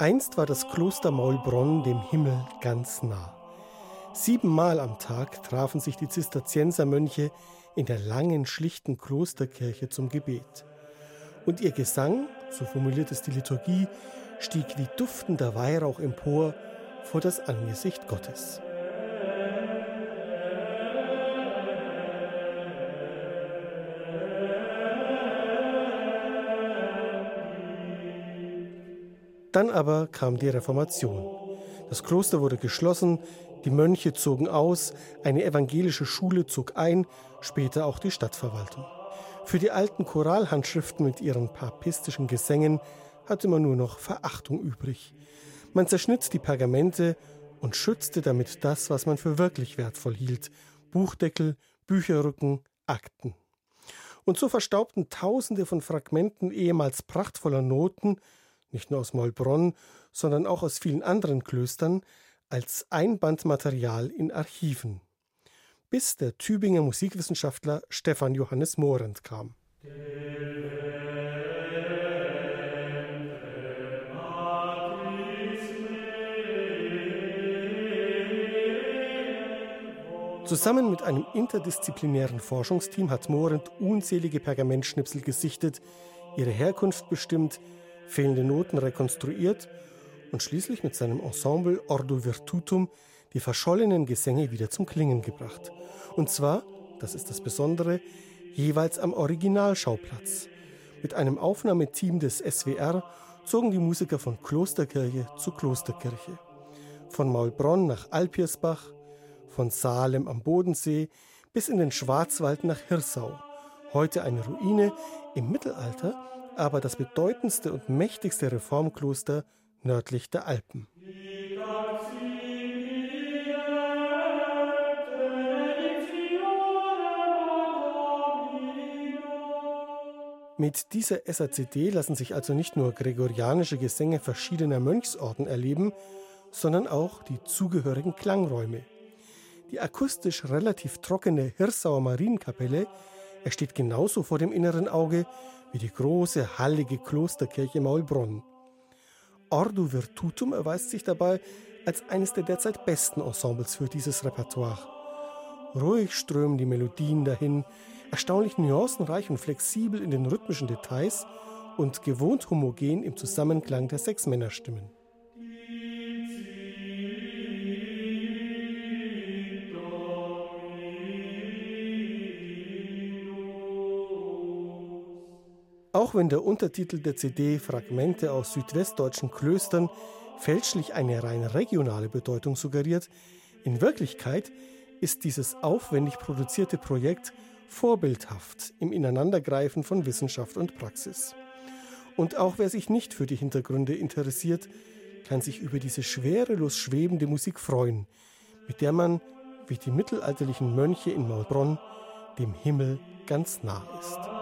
Einst war das Kloster Maulbronn dem Himmel ganz nah. Siebenmal am Tag trafen sich die Zisterziensermönche in der langen, schlichten Klosterkirche zum Gebet. Und ihr Gesang, so formuliert es die Liturgie, stieg wie duftender Weihrauch empor vor das Angesicht Gottes. Dann aber kam die Reformation. Das Kloster wurde geschlossen, die Mönche zogen aus, eine evangelische Schule zog ein, später auch die Stadtverwaltung. Für die alten Choralhandschriften mit ihren papistischen Gesängen hatte man nur noch Verachtung übrig. Man zerschnitt die Pergamente und schützte damit das, was man für wirklich wertvoll hielt: Buchdeckel, Bücherrücken, Akten. Und so verstaubten Tausende von Fragmenten ehemals prachtvoller Noten nicht nur aus Maulbronn, sondern auch aus vielen anderen Klöstern, als Einbandmaterial in Archiven. Bis der Tübinger Musikwissenschaftler Stefan Johannes Morent kam. Zusammen mit einem interdisziplinären Forschungsteam hat Morent unzählige Pergamentschnipsel gesichtet, ihre Herkunft bestimmt, fehlende Noten rekonstruiert und schließlich mit seinem Ensemble Ordo Virtutum die verschollenen Gesänge wieder zum Klingen gebracht. Und zwar, das ist das Besondere, jeweils am Originalschauplatz. Mit einem Aufnahmeteam des SWR zogen die Musiker von Klosterkirche zu Klosterkirche. Von Maulbronn nach Alpiersbach, von Salem am Bodensee bis in den Schwarzwald nach Hirsau. Heute eine Ruine, im Mittelalter aber das bedeutendste und mächtigste Reformkloster nördlich der Alpen. Mit dieser SACD lassen sich also nicht nur gregorianische Gesänge verschiedener Mönchsorden erleben, sondern auch die zugehörigen Klangräume. Die akustisch relativ trockene Hirsauer Marienkapelle ersteht genauso vor dem inneren Auge wie die große, hallige Klosterkirche Maulbronn. Ordo Virtutum erweist sich dabei als eines der derzeit besten Ensembles für dieses Repertoire. Ruhig strömen die Melodien dahin, erstaunlich nuancenreich und flexibel in den rhythmischen Details und gewohnt homogen im Zusammenklang der sechs Auch wenn der Untertitel der CD Fragmente aus südwestdeutschen Klöstern fälschlich eine rein regionale Bedeutung suggeriert, in Wirklichkeit ist dieses aufwendig produzierte Projekt vorbildhaft im Ineinandergreifen von Wissenschaft und Praxis. Und auch wer sich nicht für die Hintergründe interessiert, kann sich über diese schwerelos schwebende Musik freuen, mit der man, wie die mittelalterlichen Mönche in Maulbronn, dem Himmel ganz nah ist.